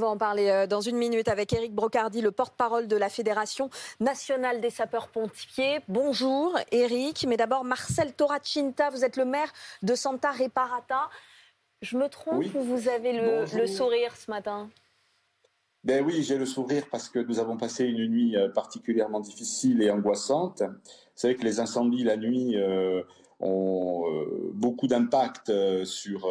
va en parler euh, dans une minute avec Éric Brocardi, le porte-parole de la Fédération nationale des sapeurs-pompiers. Bonjour Éric, mais d'abord Marcel Toracinta, vous êtes le maire de Santa Reparata. Je me trompe ou vous avez le, sourire ce matin? Ben oui, j'ai le sourire parce que nous avons passé une nuit euh, particulièrement difficile et angoissante. Vous savez que les incendies la nuit euh, ont beaucoup d'impact sur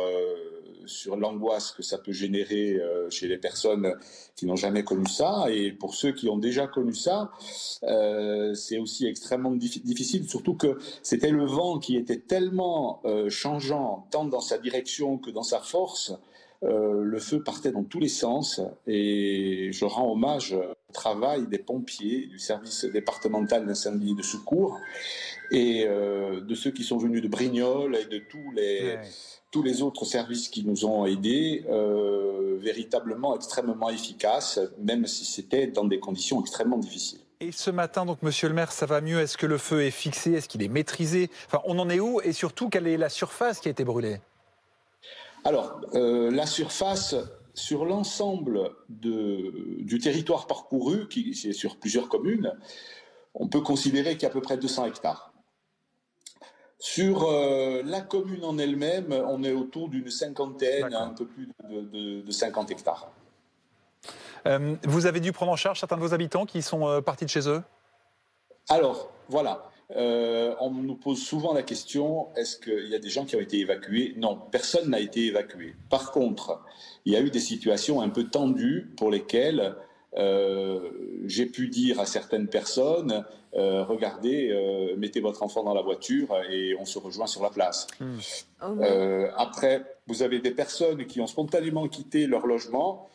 sur l'angoisse que ça peut générer euh, chez les personnes qui n'ont jamais connu ça. Et pour ceux qui ont déjà connu ça, euh, c'est aussi extrêmement difficile, surtout que c'était le vent qui était tellement euh, changeant, tant dans sa direction que dans sa force. Le feu partait dans tous les sens et je rends hommage au travail des pompiers, du service départemental d'incendie et de secours et de ceux qui sont venus de Brignoles et de tous les, tous les autres services qui nous ont aidés, euh, véritablement extrêmement efficaces, même si c'était dans des conditions extrêmement difficiles. Et ce matin, donc, Monsieur le maire, ça va mieux? Est-ce que le feu est fixé? Est-ce qu'il est maîtrisé? Enfin, on en est où? Et surtout, quelle est la surface qui a été brûlée? Alors, euh, la surface sur l'ensemble du territoire parcouru, qui est sur plusieurs communes, on peut considérer qu'il y a à peu près 200 hectares. Sur euh, la commune en elle-même, on est autour d'une cinquantaine, un peu plus de, 50 hectares. Euh, vous avez dû prendre en charge certains de vos habitants qui sont partis de chez eux? Alors, voilà. On nous pose souvent la question est-ce qu'il y a des gens qui ont été évacués? Non, personne n'a été évacué. Par contre, il y a eu des situations un peu tendues pour lesquelles euh, j'ai pu dire à certaines personnes, euh, regardez, euh, mettez votre enfant dans la voiture et on se rejoint sur la place. Hmm. Oh après, vous avez des personnes qui ont spontanément quitté leur logement,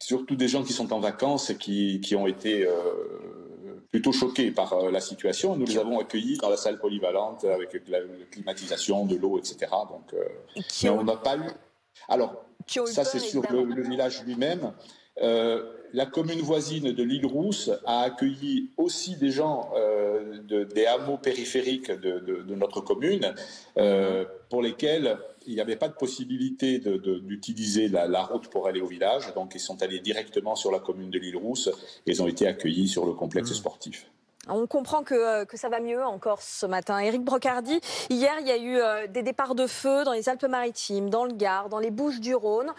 surtout des gens qui sont en vacances et qui, qui ont été plutôt choqués par la situation. Nous les avons accueillis dans la salle polyvalente avec la, climatisation, de l'eau, etc. Donc, mais on n'a pas eu. Alors, ça c'est sur le, village lui-même. Euh, la commune voisine de l'île Rousse a accueilli aussi des gens euh, des hameaux périphériques de, notre commune euh, pour lesquels il n'y avait pas de possibilité d'utiliser la, route pour aller au village. Donc ils sont allés directement sur la commune de l'île Rousse et ils ont été accueillis sur le complexe mmh. sportif. On comprend que, que, ça va mieux encore ce matin. Éric Brocardi, hier, il y a eu des départs de feu dans les Alpes-Maritimes, dans le Gard, dans les Bouches-du-Rhône.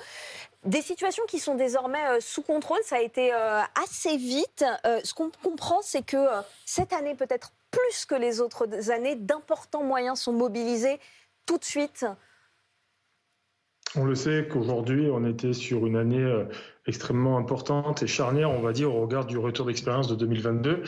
Des situations qui sont désormais euh, sous contrôle, ça a été euh, assez vite. Euh, ce qu'on comprend, c'est que cette année, peut-être plus que les autres années, d'importants moyens sont mobilisés tout de suite. On le sait qu'aujourd'hui, on était sur une année extrêmement importante et charnière, on va dire, au regard du retour d'expérience de 2022.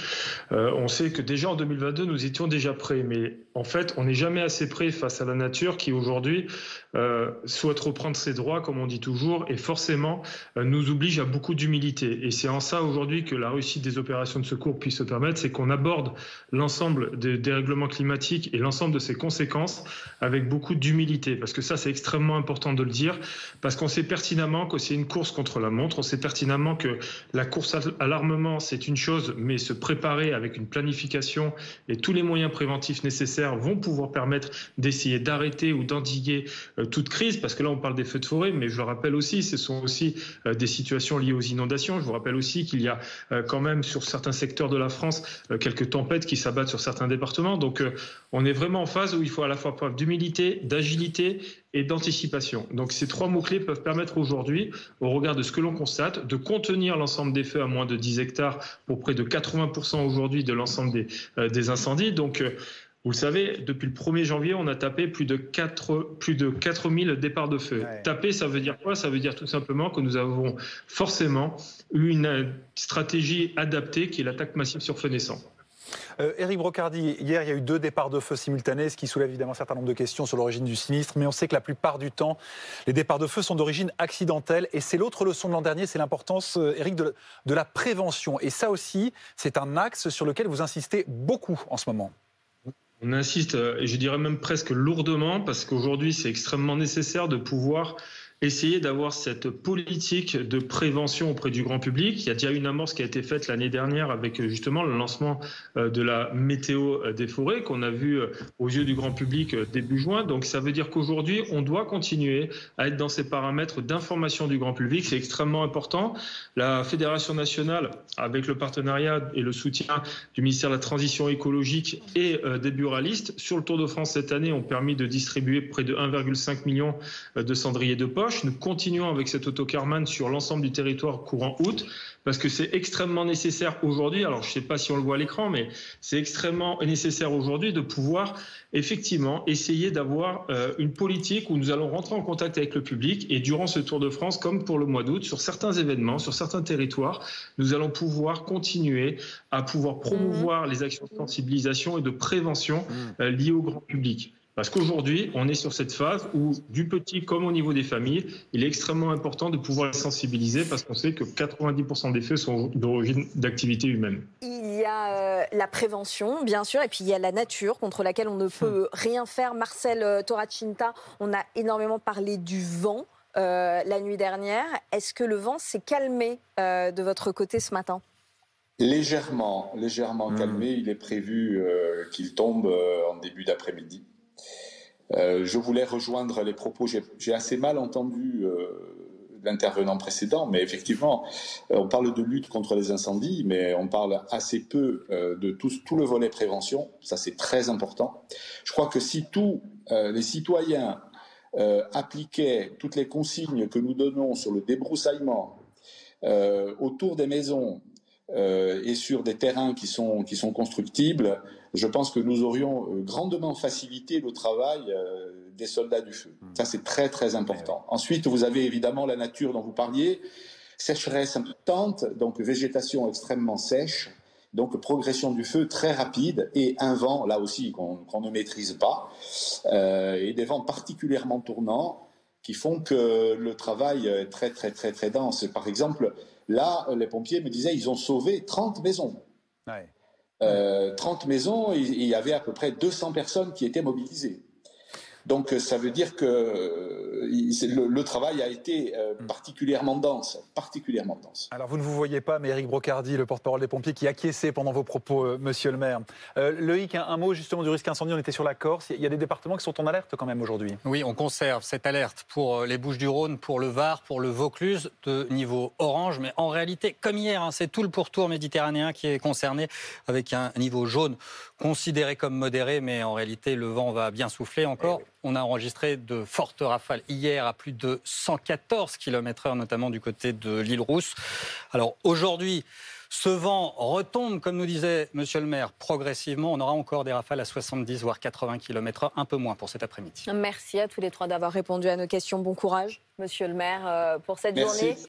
on sait que déjà en 2022, nous étions déjà prêts, mais en fait, on n'est jamais assez prêt face à la nature qui aujourd'hui euh, souhaite reprendre ses droits, comme on dit toujours, et forcément euh, nous oblige à beaucoup d'humilité. Et c'est en ça aujourd'hui que la réussite des opérations de secours puisse se permettre, c'est qu'on aborde l'ensemble des dérèglements climatiques et l'ensemble de ses conséquences avec beaucoup d'humilité. Parce que ça, c'est extrêmement important de le dire, parce qu'on sait pertinemment que c'est une course contre la montre, on sait pertinemment que la course à l'armement, c'est une chose, mais se préparer avec une planification et tous les moyens préventifs nécessaires vont pouvoir permettre d'essayer d'arrêter ou d'endiguer euh, toute crise, parce que là on parle des feux de forêt, mais je le rappelle aussi, ce sont aussi euh, des situations liées aux inondations. Je vous rappelle aussi qu'il y a euh, quand même sur certains secteurs de la France quelques tempêtes qui s'abattent sur certains départements. Donc on est vraiment en phase où il faut à la fois preuve d'humilité, d'agilité et d'anticipation. Donc ces trois mots-clés peuvent permettre aujourd'hui, au regard de ce que l'on constate, de contenir l'ensemble des feux à moins de 10 hectares pour près de 80% aujourd'hui de l'ensemble des, des incendies. Donc vous le savez, depuis le 1er janvier, on a tapé plus de 4, plus de 4000 départs de feu. Taper, ça veut dire quoi? Ça veut dire tout simplement que nous avons forcément eu une stratégie adaptée qui est l'attaque massive sur feu naissant. Euh, Éric Brocardi, hier, il y a eu deux départs de feu simultanés, ce qui soulève évidemment un certain nombre de questions sur l'origine du sinistre. Mais on sait que la plupart du temps, les départs de feu sont d'origine accidentelle. Et c'est l'autre leçon de l'an dernier, c'est l'importance, euh, Éric, de, de la prévention. Et ça aussi, c'est un axe sur lequel vous insistez beaucoup en ce moment. On insiste, euh, et je dirais même presque lourdement, parce qu'aujourd'hui, c'est extrêmement nécessaire de pouvoir essayer d'avoir cette politique de prévention auprès du grand public. Il y a déjà une amorce qui a été faite l'année dernière avec justement le lancement de la météo des forêts qu'on a vu aux yeux du grand public début juin. Donc ça veut dire qu'aujourd'hui, on doit continuer à être dans ces paramètres d'information du grand public. C'est extrêmement important. La Fédération nationale, avec le partenariat et le soutien du ministère de la Transition écologique et des buralistes, sur le Tour de France cette année, ont permis de distribuer près de 1,5 million de cendriers de poche. Nous continuons avec cet autocarman sur l'ensemble du territoire courant août parce que c'est extrêmement nécessaire aujourd'hui. Alors, je ne sais pas si on le voit à l'écran, mais c'est extrêmement nécessaire aujourd'hui de pouvoir effectivement essayer d'avoir euh, une politique où nous allons rentrer en contact avec le public et durant ce Tour de France, comme pour le mois d'août, sur certains événements, sur certains territoires, nous allons pouvoir continuer à pouvoir promouvoir les actions de sensibilisation et de prévention mmh. euh, liées au grand public. Parce qu'aujourd'hui, on est sur cette phase où, du petit comme au niveau des familles, il est extrêmement important de pouvoir les sensibiliser parce qu'on sait que 90% des faits sont d'origine d'activité humaine. Il y a euh, la prévention, bien sûr, et puis il y a la nature contre laquelle on ne peut rien faire. Marcel euh, Toracinta, on a énormément parlé du vent. Euh, la nuit dernière. Est-ce que le vent s'est calmé de votre côté ce matin? Légèrement, légèrement hmm. calmé. Il est prévu qu'il tombe en début d'après-midi. Euh, je voulais rejoindre les propos. J'ai assez mal entendu euh, l'intervenant précédent, mais effectivement, euh, on parle de lutte contre les incendies, mais on parle assez peu de tout, tout, le volet prévention. Ça, c'est très important. Je crois que si tous les citoyens appliquaient toutes les consignes que nous donnons sur le débroussaillement autour des maisons et sur des terrains qui sont, qui sont constructibles, je pense que nous aurions euh, grandement facilité le travail euh, des soldats du feu. Hmm. Ça, c'est très, très important. Ensuite, vous avez évidemment la nature dont vous parliez, sécheresse importante, donc végétation extrêmement sèche, donc progression du feu très rapide et un vent, là aussi, qu'on ne maîtrise pas, euh, et des vents particulièrement tournants qui font que le travail est très, très, très, très dense. Par exemple, là, les pompiers me disaient, ils ont sauvé 30 maisons. Ouais. 30 euh, maisons, il y avait à peu près 200 personnes qui étaient mobilisées. Donc euh, ça veut dire que euh, le, travail a été hmm. particulièrement dense, particulièrement dense. Alors vous ne vous voyez pas, mais Eric Brocardi, le porte-parole des pompiers, qui acquiesçait pendant vos propos, Monsieur le Maire. Loïc, un, mot justement du risque incendie. On était sur la Corse. Il y a des départements qui sont en alerte quand même aujourd'hui. Oui, on conserve cette alerte pour les Bouches-du-Rhône, pour le Var, pour le Vaucluse, de niveau orange. Mais en réalité, comme hier, hein, c'est tout le pourtour méditerranéen qui est concerné avec un niveau jaune considéré comme modéré, mais en réalité, le vent va bien souffler encore. Eh On a enregistré de fortes rafales hier à plus de 114 km/h, notamment du côté de l'île Rousse. Alors aujourd'hui, ce vent retombe, comme nous disait Monsieur le maire, progressivement. On aura encore des rafales à 70 voire 80 km/h, un peu moins pour cet après-midi. Merci à tous les trois d'avoir répondu à nos questions. Bon courage, Monsieur le maire, euh, pour cette journée.